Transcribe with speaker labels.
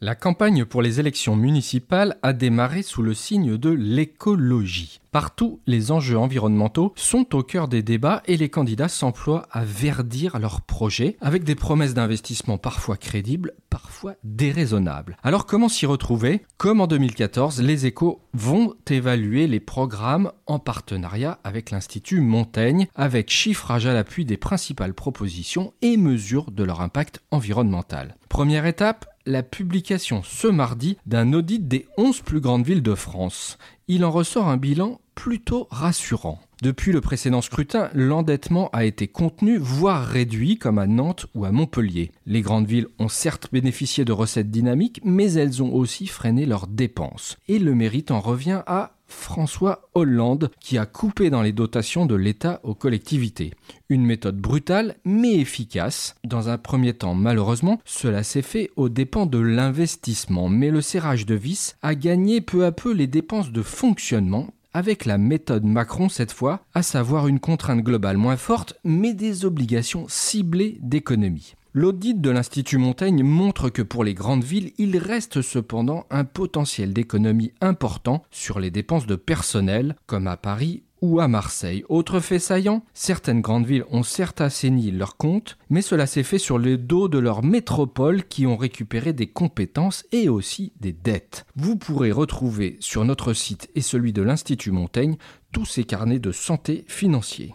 Speaker 1: La campagne pour les élections municipales a démarré sous le signe de l'écologie. Partout, les enjeux environnementaux sont au cœur des débats et les candidats s'emploient à verdir leurs projets avec des promesses d'investissement parfois crédibles, parfois déraisonnables. Alors comment s'y retrouver? Comme en 2014, les échos vont évaluer les programmes en partenariat avec l'Institut Montaigne, avec chiffrage à l'appui des principales propositions et mesures de leur impact environnemental. Première étape, la publication ce mardi d'un audit des 11 plus grandes villes de France. Il en ressort un bilan plutôt rassurant. Depuis le précédent scrutin, l'endettement a été contenu, voire réduit, comme à Nantes ou à Montpellier. Les grandes villes ont certes bénéficié de recettes dynamiques, mais elles ont aussi freiné leurs dépenses. Et le mérite en revient à François Hollande qui a coupé dans les dotations de l'État aux collectivités. Une méthode brutale mais efficace. Dans un premier temps, malheureusement, cela s'est fait aux dépens de l'investissement, mais le serrage de vis a gagné peu à peu les dépenses de fonctionnement avec la méthode Macron cette fois, à savoir une contrainte globale moins forte, mais des obligations ciblées d'économie. L'audit de l'Institut Montaigne montre que pour les grandes villes, il reste cependant un potentiel d'économie important sur les dépenses de personnel, comme à Paris ou à Marseille. Autre fait saillant, certaines grandes villes ont certes assaini leurs comptes, mais cela s'est fait sur le dos de leurs métropoles qui ont récupéré des compétences et aussi des dettes. Vous pourrez retrouver sur notre site et celui de l'Institut Montaigne tous ces carnets de santé financiers.